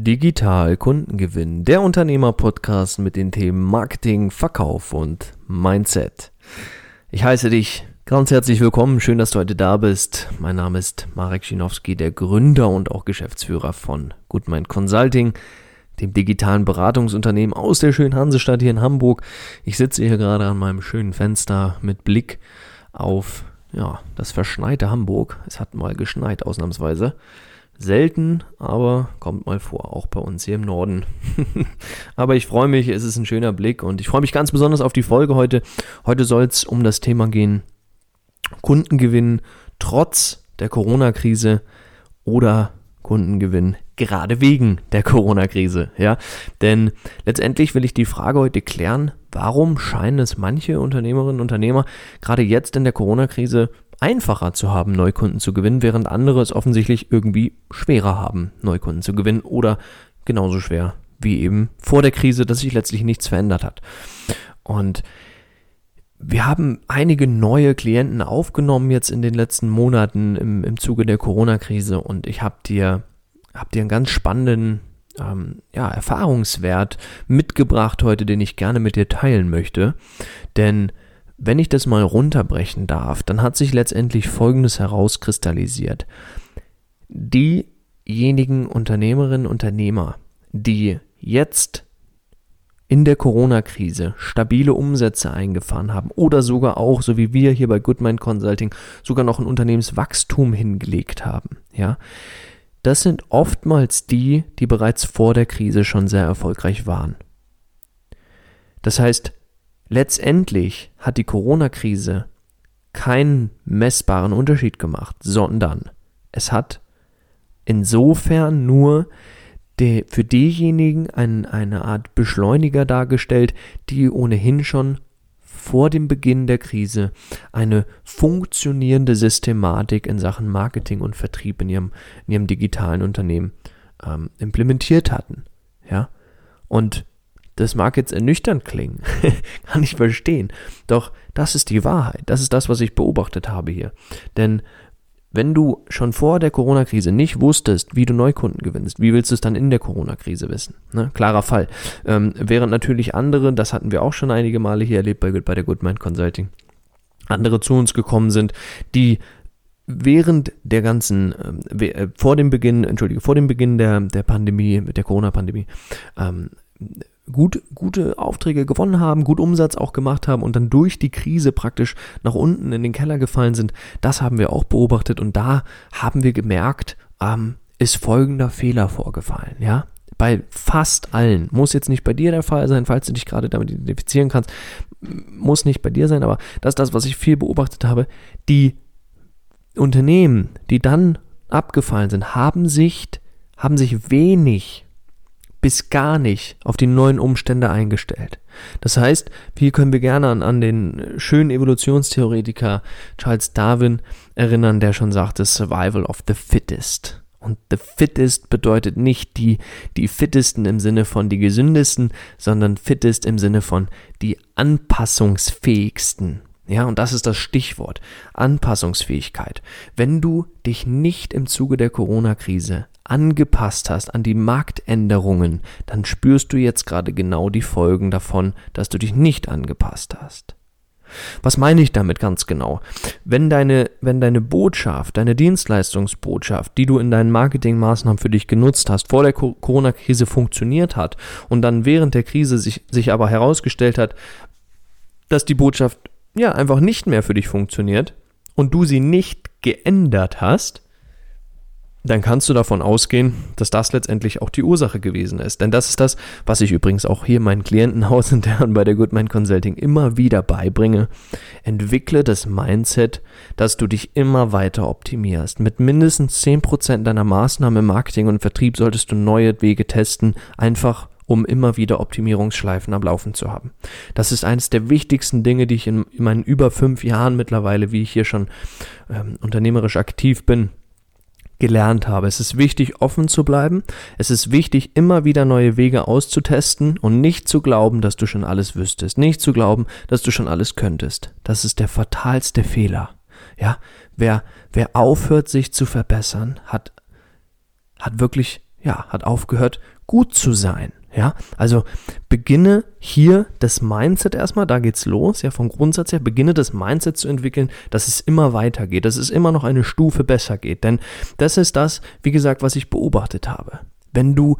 Digital Kundengewinn, der Unternehmer-Podcast mit den Themen Marketing, Verkauf und Mindset. Ich heiße dich ganz herzlich willkommen, schön, dass du heute da bist. Mein Name ist Marek Schinowski, der Gründer und auch Geschäftsführer von Goodmind Consulting, dem digitalen Beratungsunternehmen aus der schönen Hansestadt hier in Hamburg. Ich sitze hier gerade an meinem schönen Fenster mit Blick auf ja, das verschneite Hamburg. Es hat mal geschneit ausnahmsweise. Selten, aber kommt mal vor, auch bei uns hier im Norden. aber ich freue mich, es ist ein schöner Blick und ich freue mich ganz besonders auf die Folge heute. Heute soll es um das Thema gehen, Kundengewinn trotz der Corona-Krise oder Kundengewinn gerade wegen der Corona-Krise, ja. Denn letztendlich will ich die Frage heute klären, warum scheinen es manche Unternehmerinnen und Unternehmer gerade jetzt in der Corona-Krise einfacher zu haben, Neukunden zu gewinnen, während andere es offensichtlich irgendwie schwerer haben, Neukunden zu gewinnen oder genauso schwer wie eben vor der Krise, dass sich letztlich nichts verändert hat. Und wir haben einige neue Klienten aufgenommen jetzt in den letzten Monaten im, im Zuge der Corona-Krise und ich habe dir, hab dir einen ganz spannenden ähm, ja, Erfahrungswert mitgebracht heute, den ich gerne mit dir teilen möchte. Denn wenn ich das mal runterbrechen darf, dann hat sich letztendlich Folgendes herauskristallisiert. Diejenigen Unternehmerinnen und Unternehmer, die jetzt in der Corona-Krise stabile Umsätze eingefahren haben oder sogar auch, so wie wir hier bei Goodmind Consulting, sogar noch ein Unternehmenswachstum hingelegt haben, ja. Das sind oftmals die, die bereits vor der Krise schon sehr erfolgreich waren. Das heißt, Letztendlich hat die Corona-Krise keinen messbaren Unterschied gemacht, sondern es hat insofern nur die, für diejenigen ein, eine Art Beschleuniger dargestellt, die ohnehin schon vor dem Beginn der Krise eine funktionierende Systematik in Sachen Marketing und Vertrieb in ihrem, in ihrem digitalen Unternehmen ähm, implementiert hatten. Ja? Und das mag jetzt ernüchternd klingen, kann ich verstehen. Doch das ist die Wahrheit. Das ist das, was ich beobachtet habe hier. Denn wenn du schon vor der Corona-Krise nicht wusstest, wie du Neukunden gewinnst, wie willst du es dann in der Corona-Krise wissen? Ne? Klarer Fall. Ähm, während natürlich andere, das hatten wir auch schon einige Male hier erlebt bei, bei der Goodmind Consulting, andere zu uns gekommen sind, die während der ganzen, äh, vor dem Beginn, entschuldige, vor dem Beginn der, der Pandemie, der Corona-Pandemie, ähm, gut, gute Aufträge gewonnen haben, gut Umsatz auch gemacht haben und dann durch die Krise praktisch nach unten in den Keller gefallen sind, das haben wir auch beobachtet und da haben wir gemerkt, ähm, ist folgender Fehler vorgefallen, ja. Bei fast allen, muss jetzt nicht bei dir der Fall sein, falls du dich gerade damit identifizieren kannst, muss nicht bei dir sein, aber das ist das, was ich viel beobachtet habe. Die Unternehmen, die dann abgefallen sind, haben sich, haben sich wenig bis gar nicht auf die neuen Umstände eingestellt. Das heißt, hier können wir gerne an, an den schönen Evolutionstheoretiker Charles Darwin erinnern, der schon sagte, Survival of the Fittest. Und the fittest bedeutet nicht die, die fittesten im Sinne von die gesündesten, sondern fittest im Sinne von die anpassungsfähigsten. Ja, und das ist das Stichwort. Anpassungsfähigkeit. Wenn du dich nicht im Zuge der Corona-Krise angepasst hast an die Marktänderungen, dann spürst du jetzt gerade genau die Folgen davon, dass du dich nicht angepasst hast. Was meine ich damit ganz genau? Wenn deine, wenn deine Botschaft, deine Dienstleistungsbotschaft, die du in deinen Marketingmaßnahmen für dich genutzt hast, vor der Corona-Krise funktioniert hat und dann während der Krise sich, sich aber herausgestellt hat, dass die Botschaft ja einfach nicht mehr für dich funktioniert und du sie nicht geändert hast, dann kannst du davon ausgehen, dass das letztendlich auch die Ursache gewesen ist. Denn das ist das, was ich übrigens auch hier meinen Klienten Haus intern bei der Goodman Consulting immer wieder beibringe. Entwickle das Mindset, dass du dich immer weiter optimierst. Mit mindestens 10% deiner Maßnahmen im Marketing und Vertrieb solltest du neue Wege testen, einfach um immer wieder Optimierungsschleifen am Laufen zu haben. Das ist eines der wichtigsten Dinge, die ich in, in meinen über fünf Jahren mittlerweile, wie ich hier schon ähm, unternehmerisch aktiv bin, gelernt habe. Es ist wichtig, offen zu bleiben. Es ist wichtig, immer wieder neue Wege auszutesten und nicht zu glauben, dass du schon alles wüsstest. Nicht zu glauben, dass du schon alles könntest. Das ist der fatalste Fehler. Ja, wer, wer aufhört, sich zu verbessern, hat, hat wirklich ja, hat aufgehört, gut zu sein. Ja, also beginne hier das Mindset erstmal, da geht's los, ja, vom Grundsatz her, beginne das Mindset zu entwickeln, dass es immer weitergeht, dass es immer noch eine Stufe besser geht. Denn das ist das, wie gesagt, was ich beobachtet habe. Wenn du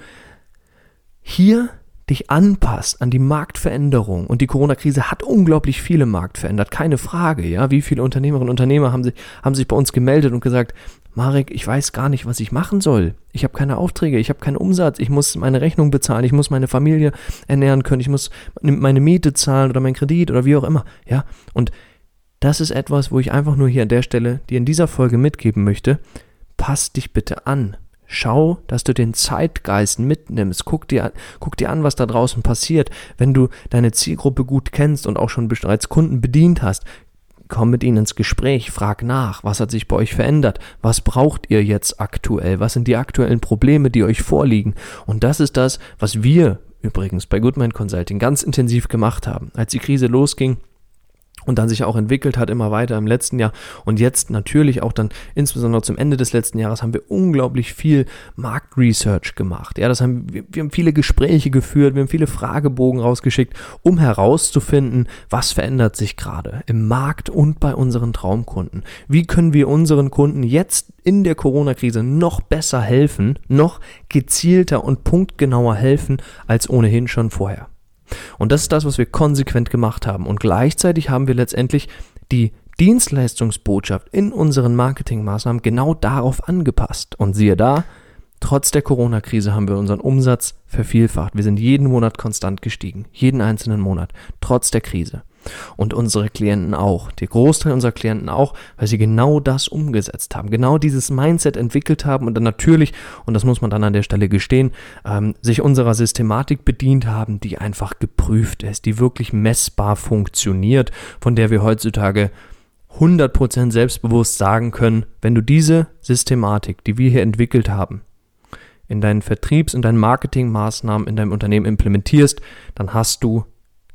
hier dich anpasst an die Marktveränderung und die Corona-Krise hat unglaublich viele Markt verändert, keine Frage, ja, wie viele Unternehmerinnen und Unternehmer haben sich, haben sich bei uns gemeldet und gesagt, Marek, ich weiß gar nicht, was ich machen soll. Ich habe keine Aufträge, ich habe keinen Umsatz, ich muss meine Rechnung bezahlen, ich muss meine Familie ernähren können, ich muss meine Miete zahlen oder meinen Kredit oder wie auch immer. Ja, und das ist etwas, wo ich einfach nur hier an der Stelle dir in dieser Folge mitgeben möchte. Pass dich bitte an. Schau, dass du den Zeitgeist mitnimmst. Guck dir, guck dir an, was da draußen passiert. Wenn du deine Zielgruppe gut kennst und auch schon bereits Kunden bedient hast, komm mit ihnen ins Gespräch, frag nach, was hat sich bei euch verändert, was braucht ihr jetzt aktuell, was sind die aktuellen Probleme, die euch vorliegen. Und das ist das, was wir übrigens bei Goodman Consulting ganz intensiv gemacht haben. Als die Krise losging, und dann sich auch entwickelt hat immer weiter im letzten Jahr und jetzt natürlich auch dann insbesondere zum Ende des letzten Jahres haben wir unglaublich viel Marktresearch gemacht. Ja, das haben wir, wir haben viele Gespräche geführt, wir haben viele Fragebogen rausgeschickt, um herauszufinden, was verändert sich gerade im Markt und bei unseren Traumkunden. Wie können wir unseren Kunden jetzt in der Corona-Krise noch besser helfen, noch gezielter und punktgenauer helfen als ohnehin schon vorher. Und das ist das, was wir konsequent gemacht haben. Und gleichzeitig haben wir letztendlich die Dienstleistungsbotschaft in unseren Marketingmaßnahmen genau darauf angepasst. Und siehe da, trotz der Corona-Krise haben wir unseren Umsatz vervielfacht. Wir sind jeden Monat konstant gestiegen. Jeden einzelnen Monat. Trotz der Krise. Und unsere Klienten auch. Der Großteil unserer Klienten auch, weil sie genau das umgesetzt haben, genau dieses Mindset entwickelt haben und dann natürlich, und das muss man dann an der Stelle gestehen, ähm, sich unserer Systematik bedient haben, die einfach geprüft ist, die wirklich messbar funktioniert, von der wir heutzutage 100% selbstbewusst sagen können, wenn du diese Systematik, die wir hier entwickelt haben, in deinen Vertriebs- und deinen Marketingmaßnahmen in deinem Unternehmen implementierst, dann hast du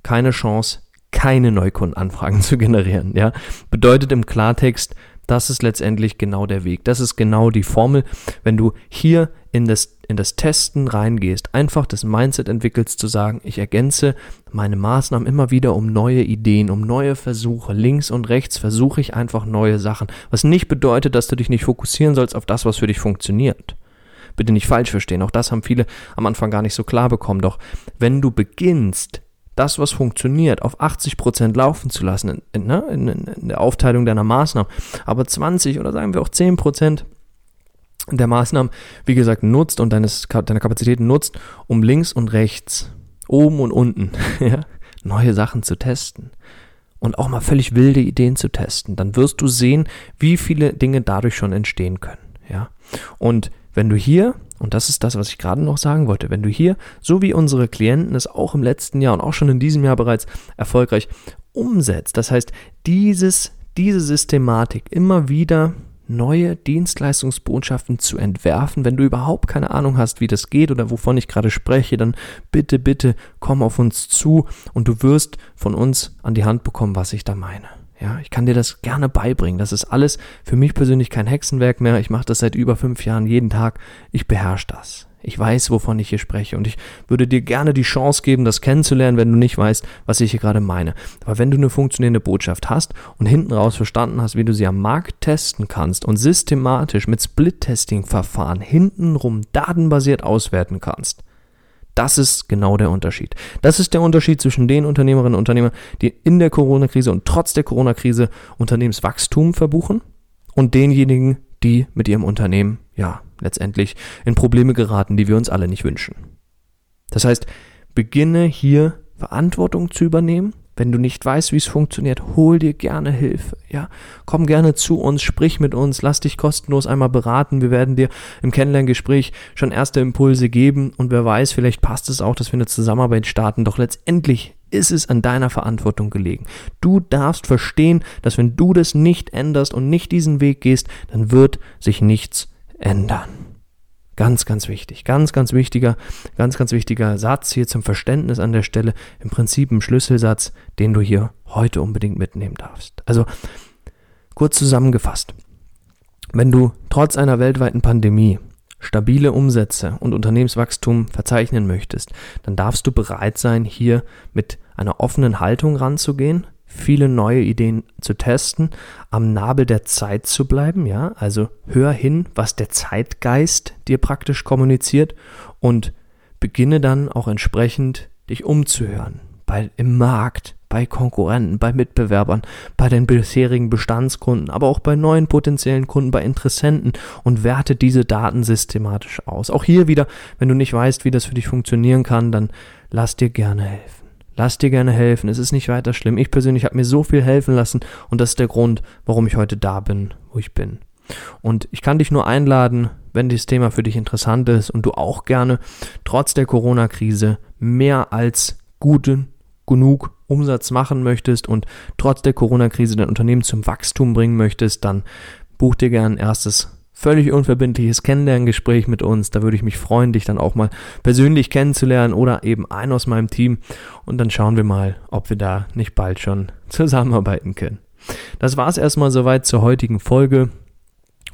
keine Chance, keine Neukundenanfragen zu generieren. Ja? Bedeutet im Klartext, das ist letztendlich genau der Weg. Das ist genau die Formel. Wenn du hier in das, in das Testen reingehst, einfach das Mindset entwickelst, zu sagen, ich ergänze meine Maßnahmen immer wieder um neue Ideen, um neue Versuche. Links und rechts versuche ich einfach neue Sachen. Was nicht bedeutet, dass du dich nicht fokussieren sollst auf das, was für dich funktioniert. Bitte nicht falsch verstehen. Auch das haben viele am Anfang gar nicht so klar bekommen. Doch wenn du beginnst, das, was funktioniert, auf 80 Prozent laufen zu lassen in, in, ne, in, in, der Aufteilung deiner Maßnahmen, aber 20 oder sagen wir auch 10 Prozent der Maßnahmen, wie gesagt, nutzt und deines, deine Kapazitäten nutzt, um links und rechts, oben und unten, ja, neue Sachen zu testen und auch mal völlig wilde Ideen zu testen, dann wirst du sehen, wie viele Dinge dadurch schon entstehen können, ja. Und wenn du hier und das ist das, was ich gerade noch sagen wollte. Wenn du hier, so wie unsere Klienten es auch im letzten Jahr und auch schon in diesem Jahr bereits erfolgreich umsetzt, das heißt, dieses, diese Systematik immer wieder neue Dienstleistungsbotschaften zu entwerfen. Wenn du überhaupt keine Ahnung hast, wie das geht oder wovon ich gerade spreche, dann bitte, bitte komm auf uns zu und du wirst von uns an die Hand bekommen, was ich da meine. Ja, ich kann dir das gerne beibringen. Das ist alles für mich persönlich kein Hexenwerk mehr. Ich mache das seit über fünf Jahren jeden Tag. Ich beherrsche das. Ich weiß, wovon ich hier spreche und ich würde dir gerne die Chance geben, das kennenzulernen, wenn du nicht weißt, was ich hier gerade meine. Aber wenn du eine funktionierende Botschaft hast und hinten raus verstanden hast, wie du sie am Markt testen kannst und systematisch mit Split-Testing-Verfahren hintenrum datenbasiert auswerten kannst, das ist genau der Unterschied. Das ist der Unterschied zwischen den Unternehmerinnen und Unternehmern, die in der Corona-Krise und trotz der Corona-Krise Unternehmenswachstum verbuchen und denjenigen, die mit ihrem Unternehmen, ja, letztendlich in Probleme geraten, die wir uns alle nicht wünschen. Das heißt, beginne hier Verantwortung zu übernehmen wenn du nicht weißt, wie es funktioniert, hol dir gerne Hilfe. Ja, komm gerne zu uns, sprich mit uns, lass dich kostenlos einmal beraten. Wir werden dir im Kennenlerngespräch schon erste Impulse geben und wer weiß, vielleicht passt es auch, dass wir eine Zusammenarbeit starten. Doch letztendlich ist es an deiner Verantwortung gelegen. Du darfst verstehen, dass wenn du das nicht änderst und nicht diesen Weg gehst, dann wird sich nichts ändern. Ganz, ganz wichtig. Ganz, ganz wichtiger, ganz, ganz wichtiger Satz hier zum Verständnis an der Stelle. Im Prinzip ein Schlüsselsatz, den du hier heute unbedingt mitnehmen darfst. Also, kurz zusammengefasst. Wenn du trotz einer weltweiten Pandemie stabile Umsätze und Unternehmenswachstum verzeichnen möchtest, dann darfst du bereit sein, hier mit einer offenen Haltung ranzugehen, viele neue Ideen zu testen, am Nabel der Zeit zu bleiben, ja, also hör hin, was der Zeitgeist dir praktisch kommuniziert und beginne dann auch entsprechend dich umzuhören, bei, im Markt, bei Konkurrenten, bei Mitbewerbern, bei den bisherigen Bestandskunden, aber auch bei neuen potenziellen Kunden, bei Interessenten und werte diese Daten systematisch aus. Auch hier wieder, wenn du nicht weißt, wie das für dich funktionieren kann, dann lass dir gerne helfen. Lass dir gerne helfen, es ist nicht weiter schlimm. Ich persönlich habe mir so viel helfen lassen und das ist der Grund, warum ich heute da bin, wo ich bin. Und ich kann dich nur einladen, wenn dieses Thema für dich interessant ist und du auch gerne trotz der Corona-Krise mehr als guten genug Umsatz machen möchtest und trotz der Corona-Krise dein Unternehmen zum Wachstum bringen möchtest, dann buch dir gern ein erstes völlig unverbindliches Kennenlerngespräch mit uns. Da würde ich mich freuen, dich dann auch mal persönlich kennenzulernen oder eben einen aus meinem Team. Und dann schauen wir mal, ob wir da nicht bald schon zusammenarbeiten können. Das war es erstmal soweit zur heutigen Folge.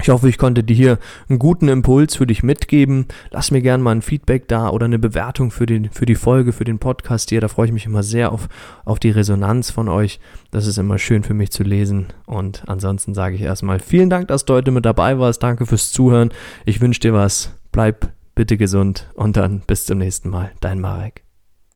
Ich hoffe, ich konnte dir hier einen guten Impuls für dich mitgeben. Lass mir gerne mal ein Feedback da oder eine Bewertung für, den, für die Folge, für den Podcast hier. Da freue ich mich immer sehr auf, auf die Resonanz von euch. Das ist immer schön für mich zu lesen. Und ansonsten sage ich erstmal vielen Dank, dass du heute mit dabei warst. Danke fürs Zuhören. Ich wünsche dir was. Bleib bitte gesund und dann bis zum nächsten Mal. Dein Marek.